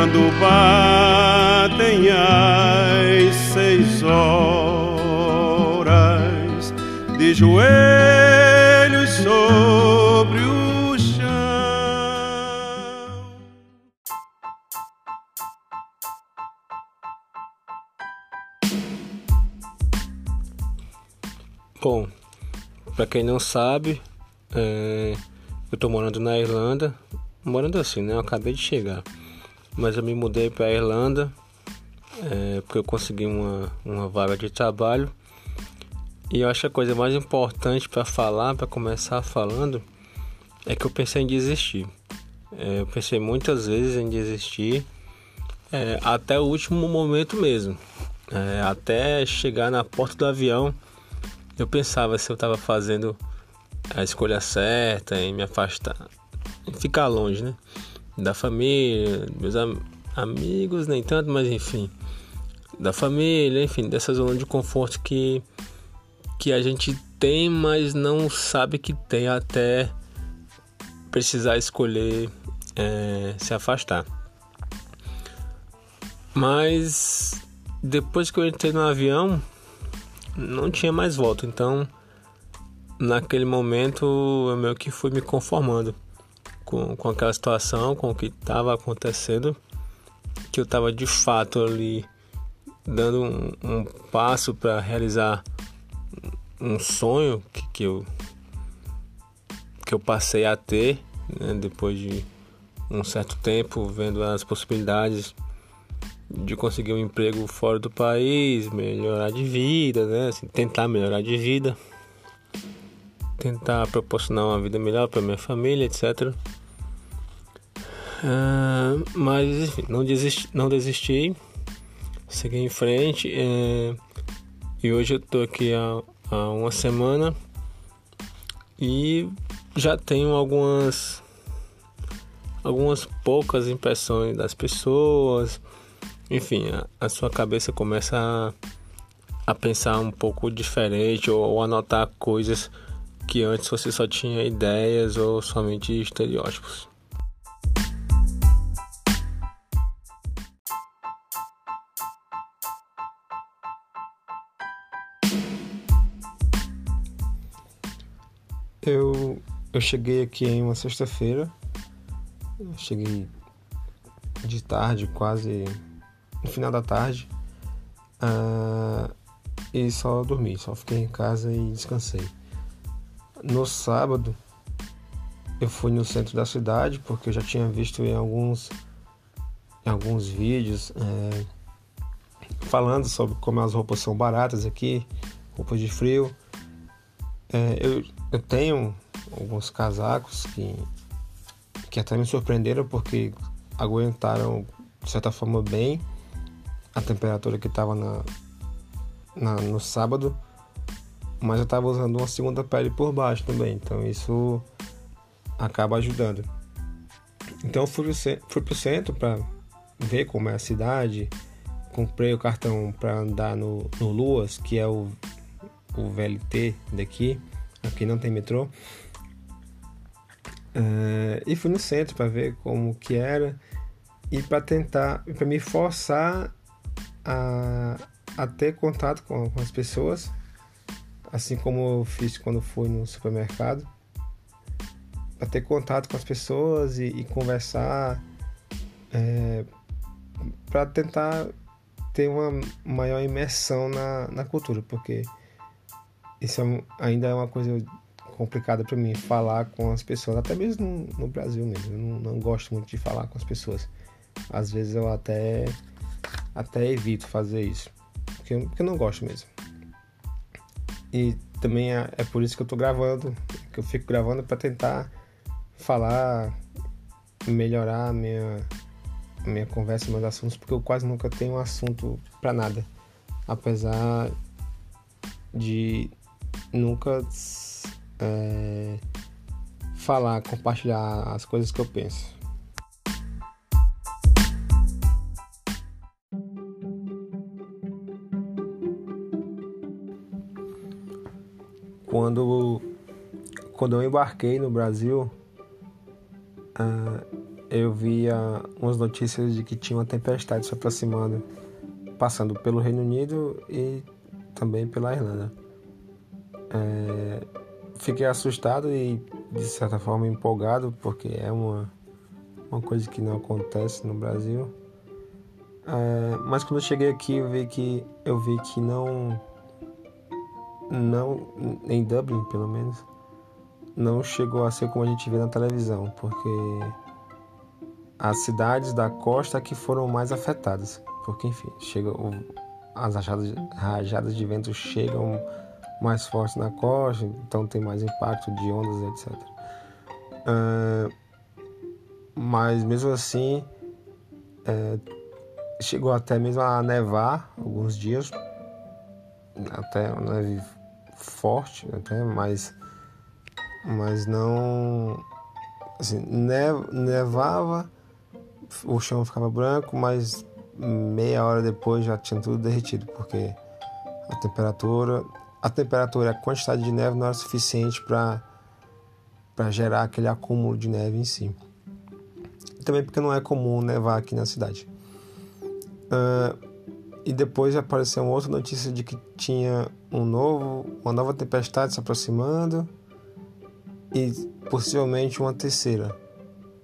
quando batem as seis horas de joelhos sobre o chão. Bom, para quem não sabe, é, eu tô morando na Irlanda, morando assim, né? Eu acabei de chegar, mas eu me mudei para a Irlanda é, porque eu consegui uma, uma vaga de trabalho e eu acho que a coisa mais importante para falar, para começar falando, é que eu pensei em desistir. É, eu pensei muitas vezes em desistir é, até o último momento mesmo, é, até chegar na porta do avião. Eu pensava se eu estava fazendo a escolha certa em me afastar, em ficar longe, né? Da família, meus am amigos, nem tanto, mas enfim, da família, enfim, dessa zona de conforto que, que a gente tem, mas não sabe que tem até precisar escolher é, se afastar. Mas depois que eu entrei no avião, não tinha mais volta, então naquele momento eu meio que fui me conformando com, com aquela situação, com o que estava acontecendo, que eu estava de fato ali dando um, um passo para realizar um sonho que, que, eu que eu passei a ter né, depois de um certo tempo vendo as possibilidades de conseguir um emprego fora do país, melhorar de vida, né? Assim, tentar melhorar de vida tentar proporcionar uma vida melhor para minha família, etc. Uh, mas enfim, não desisti, não desisti, segui em frente uh, e hoje eu tô aqui há, há uma semana. E já tenho algumas algumas poucas impressões das pessoas, enfim, a, a sua cabeça começa a, a, pensar um pouco diferente ou, ou a notar coisas que antes você só tinha ideias ou somente estereótipos. Eu, eu cheguei aqui em uma sexta-feira, cheguei de tarde, quase no final da tarde, uh, e só dormi, só fiquei em casa e descansei. No sábado, eu fui no centro da cidade porque eu já tinha visto em alguns, em alguns vídeos é, falando sobre como as roupas são baratas aqui, roupas de frio. É, eu, eu tenho alguns casacos que, que até me surpreenderam porque aguentaram de certa forma bem a temperatura que estava na, na, no sábado mas eu estava usando uma segunda pele por baixo também, então isso acaba ajudando. Então fui para o centro para ver como é a cidade, comprei o cartão para andar no, no Luas, que é o, o VLT daqui, aqui não tem metrô. Uh, e fui no centro para ver como que era e para tentar, para me forçar a, a ter contato com, com as pessoas assim como eu fiz quando fui no supermercado, para ter contato com as pessoas e, e conversar, é, para tentar ter uma maior imersão na, na cultura, porque isso é, ainda é uma coisa complicada para mim, falar com as pessoas, até mesmo no, no Brasil mesmo. Eu não, não, gosto muito de falar com as pessoas. Às vezes eu até, até evito fazer isso, porque, porque eu não gosto mesmo. E também é, é por isso que eu tô gravando, que eu fico gravando para tentar falar, melhorar a minha, minha conversa, meus assuntos, porque eu quase nunca tenho assunto para nada. Apesar de nunca é, falar, compartilhar as coisas que eu penso. quando, quando eu embarquei no Brasil, uh, eu via umas notícias de que tinha uma tempestade se aproximando, passando pelo Reino Unido e também pela Irlanda. É, fiquei assustado e de certa forma empolgado porque é uma, uma coisa que não acontece no Brasil. É, mas quando eu cheguei aqui eu vi que eu vi que não não em Dublin pelo menos não chegou a ser como a gente vê na televisão porque as cidades da costa que foram mais afetadas porque enfim chega as rajadas, rajadas de vento chegam mais fortes na costa então tem mais impacto de ondas etc uh, mas mesmo assim é, chegou até mesmo a nevar alguns dias, até uma neve forte, até, mas, mas não. Assim, nevava, o chão ficava branco, mas meia hora depois já tinha tudo derretido, porque a temperatura, a temperatura, a quantidade de neve não era suficiente para para gerar aquele acúmulo de neve em si. Também porque não é comum nevar aqui na cidade. Uh, e depois apareceu uma outra notícia de que tinha um novo, uma nova tempestade se aproximando e possivelmente uma terceira.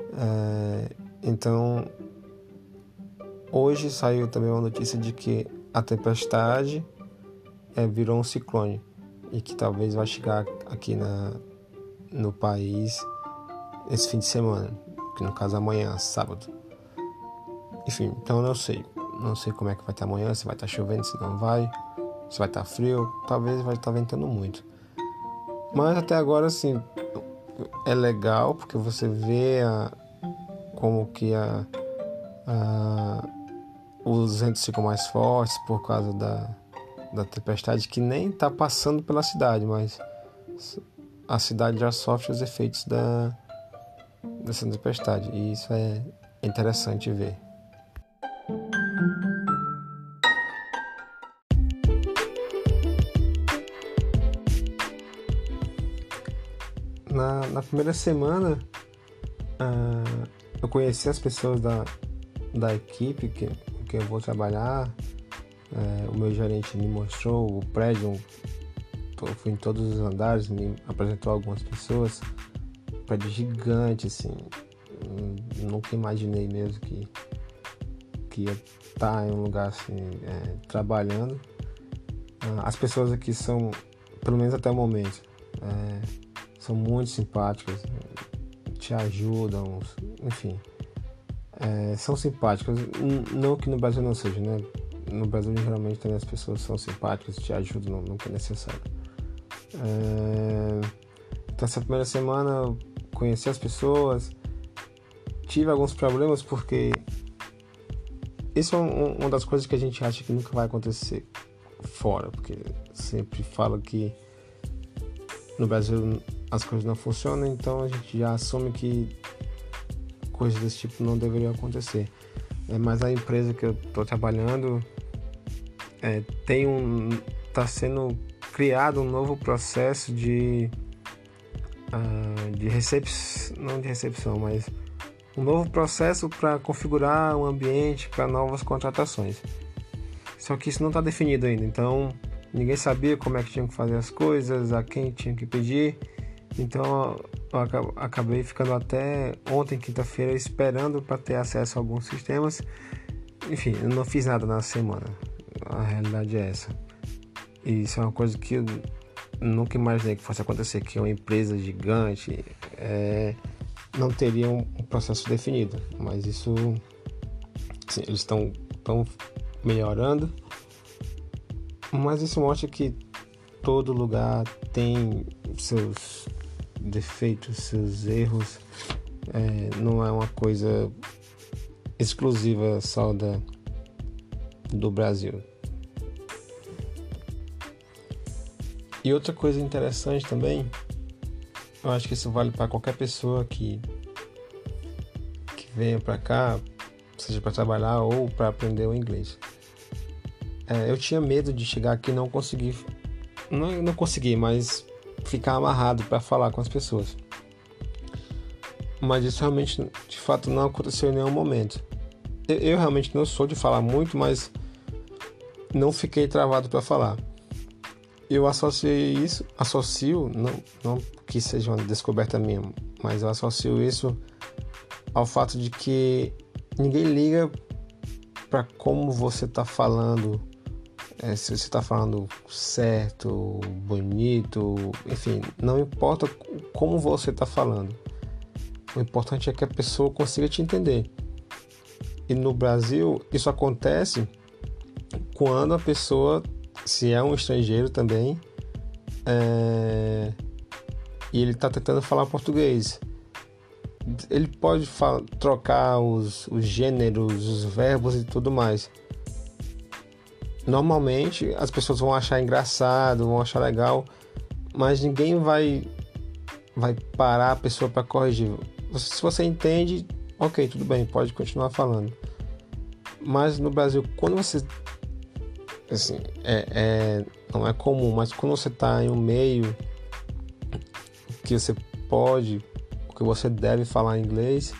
Uh, então, hoje saiu também uma notícia de que a tempestade é, virou um ciclone e que talvez vai chegar aqui na, no país esse fim de semana, que no caso amanhã, sábado. Enfim, então não sei. Não sei como é que vai estar amanhã, se vai estar chovendo, se não vai, se vai estar frio, talvez vai estar ventando muito. Mas até agora, assim, é legal porque você vê a, como que a, a, os ventos ficam mais fortes por causa da, da tempestade que nem está passando pela cidade, mas a cidade já sofre os efeitos da, dessa tempestade. E isso é interessante ver. na, na primeira semana uh, eu conheci as pessoas da, da equipe que, que eu vou trabalhar. Uh, o meu gerente me mostrou o prédio, fui em todos os andares, me apresentou algumas pessoas. Um prédio gigante, assim. Nunca imaginei mesmo que, que ia estar em um lugar assim, é, trabalhando. Uh, as pessoas aqui são, pelo menos até o momento, é, são muito simpáticas, te ajudam, enfim. É, são simpáticas, não que no Brasil não seja, né? No Brasil geralmente também as pessoas são simpáticas, te ajudam que é necessário. É, então essa primeira semana eu conheci as pessoas, tive alguns problemas porque isso é um, uma das coisas que a gente acha que nunca vai acontecer fora, porque sempre falo que no Brasil as coisas não funcionam, então a gente já assume que coisas desse tipo não deveriam acontecer. É, mas a empresa que eu estou trabalhando é, tem um está sendo criado um novo processo de uh, de recepção não de recepção mas um novo processo para configurar um ambiente para novas contratações só que isso não está definido ainda então ninguém sabia como é que tinha que fazer as coisas a quem tinha que pedir então eu acabei ficando até ontem, quinta-feira, esperando para ter acesso a alguns sistemas. Enfim, eu não fiz nada na semana. A realidade é essa. E isso é uma coisa que eu nunca imaginei que fosse acontecer, que uma empresa gigante é, não teria um processo definido. Mas isso eles estão melhorando. Mas isso mostra que todo lugar tem seus defeitos, seus erros, é, não é uma coisa exclusiva só da, do Brasil. E outra coisa interessante também, eu acho que isso vale para qualquer pessoa que, que venha para cá, seja para trabalhar ou para aprender o inglês. É, eu tinha medo de chegar aqui e não conseguir, não, não consegui, mas ficar amarrado para falar com as pessoas. mas isso realmente, de fato, não aconteceu em nenhum momento. Eu, eu realmente não sou de falar muito, mas não fiquei travado para falar. Eu associei isso, associo, não, não que seja uma descoberta minha, mas eu associo isso ao fato de que ninguém liga para como você está falando, é, se você está falando certo, bonito, enfim, não importa como você está falando. O importante é que a pessoa consiga te entender. E no Brasil, isso acontece quando a pessoa, se é um estrangeiro também, é, e ele está tentando falar português. Ele pode trocar os, os gêneros, os verbos e tudo mais. Normalmente as pessoas vão achar engraçado, vão achar legal, mas ninguém vai vai parar a pessoa para corrigir. Se você entende, ok, tudo bem, pode continuar falando. Mas no Brasil, quando você assim, é, é não é comum, mas quando você está em um meio que você pode, que você deve falar inglês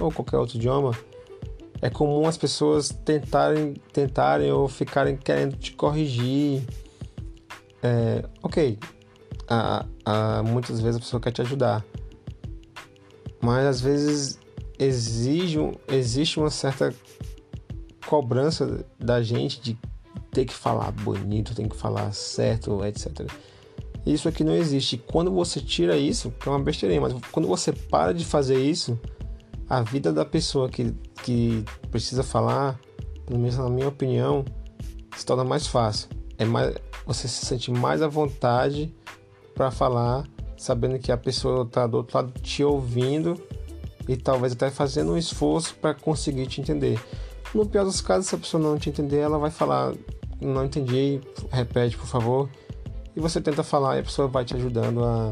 ou qualquer outro idioma, é comum as pessoas tentarem, tentarem ou ficarem querendo te corrigir. É, ok, a, a, muitas vezes a pessoa quer te ajudar, mas às vezes exige, existe uma certa cobrança da gente de ter que falar bonito, tem que falar certo, etc. Isso aqui não existe. Quando você tira isso, que é uma besteirinha, mas quando você para de fazer isso, a vida da pessoa que, que precisa falar, pelo menos na minha opinião, se torna mais fácil. É mais, você se sente mais à vontade para falar, sabendo que a pessoa está do outro lado te ouvindo e talvez até fazendo um esforço para conseguir te entender. No pior dos casos, se a pessoa não te entender, ela vai falar: Não entendi, repete por favor e você tenta falar e a pessoa vai te ajudando a,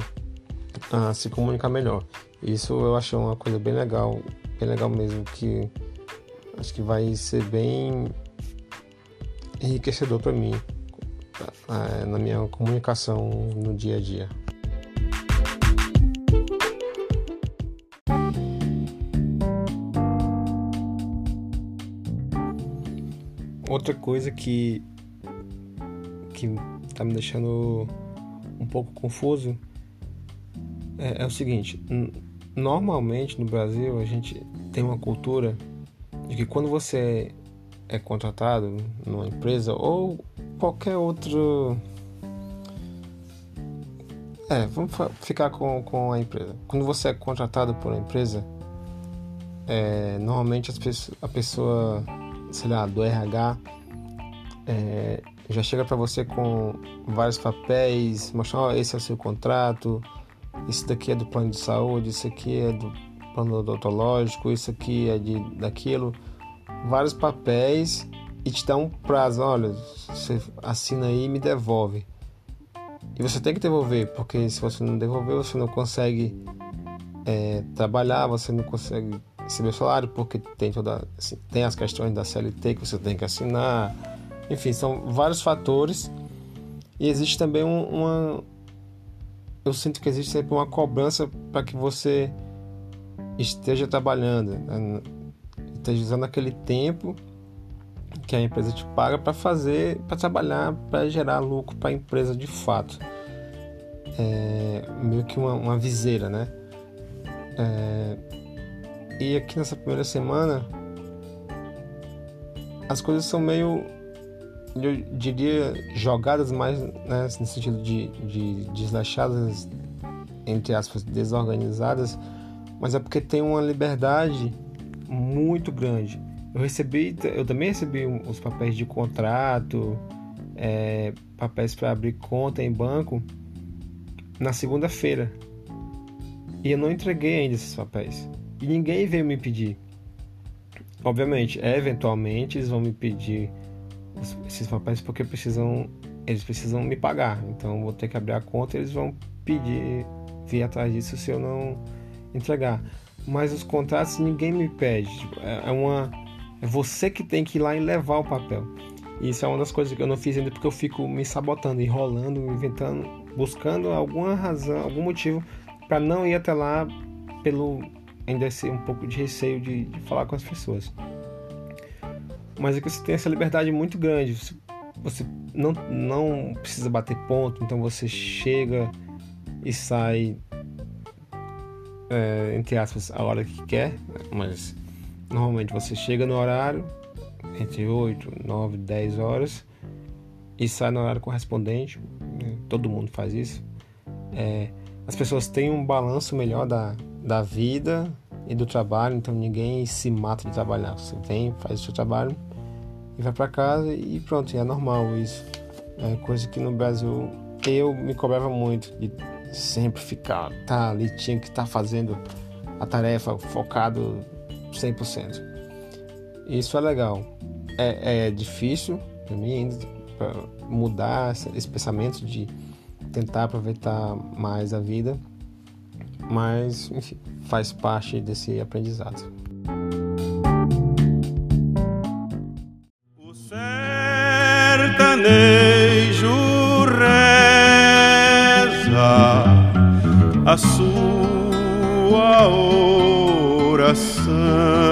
a se comunicar melhor. Isso eu acho uma coisa bem legal, bem legal mesmo, que acho que vai ser bem enriquecedor para mim na minha comunicação no dia a dia. Outra coisa que que está me deixando um pouco confuso é, é o seguinte: normalmente no Brasil a gente tem uma cultura de que quando você é contratado numa empresa ou qualquer outro. É, vamos ficar com, com a empresa. Quando você é contratado por uma empresa, é, normalmente as, a pessoa, sei lá, do RH, é, já chega para você com vários papéis, mostrando, oh, esse é o seu contrato, esse daqui é do plano de saúde, esse aqui é do plano odontológico, isso aqui é de daquilo, vários papéis e te dá um prazo, olha, você assina aí e me devolve. E você tem que devolver, porque se você não devolver, você não consegue é, trabalhar, você não consegue receber salário, porque tem toda assim, tem as questões da CLT que você tem que assinar enfim, são vários fatores. E existe também um, uma. Eu sinto que existe sempre uma cobrança para que você esteja trabalhando, né? esteja usando aquele tempo que a empresa te paga para fazer, para trabalhar, para gerar lucro para a empresa de fato. É meio que uma, uma viseira, né? É, e aqui nessa primeira semana as coisas são meio eu diria, jogadas mais né, no sentido de, de deslachadas, entre aspas, desorganizadas, mas é porque tem uma liberdade muito grande. Eu recebi, eu também recebi os papéis de contrato, é, papéis para abrir conta em banco na segunda-feira. E eu não entreguei ainda esses papéis. E ninguém veio me pedir. Obviamente, eventualmente eles vão me pedir esses papéis porque precisam eles precisam me pagar. Então vou ter que abrir a conta eles vão pedir vir atrás disso se eu não entregar. Mas os contratos ninguém me pede. Tipo, é, é uma é você que tem que ir lá e levar o papel. Isso é uma das coisas que eu não fiz ainda porque eu fico me sabotando, enrolando, inventando, buscando alguma razão, algum motivo para não ir até lá pelo ainda ser um pouco de receio de, de falar com as pessoas. Mas aqui você tem essa liberdade muito grande. Você, você não, não precisa bater ponto, então você chega e sai, é, entre aspas, a hora que quer, mas normalmente você chega no horário, entre 8, 9, 10 horas, e sai no horário correspondente. Todo mundo faz isso. É, as pessoas têm um balanço melhor da, da vida e do trabalho, então ninguém se mata de trabalhar. Você vem, faz o seu trabalho e vai para casa e pronto, é normal isso. É coisa que no Brasil eu me cobrava muito de sempre ficar, tá ali, tinha que estar tá fazendo a tarefa focado 100%. Isso é legal. É, é difícil para mim ainda mudar esse pensamento de tentar aproveitar mais a vida, mas enfim, faz parte desse aprendizado. O sertanejo reza a sua oração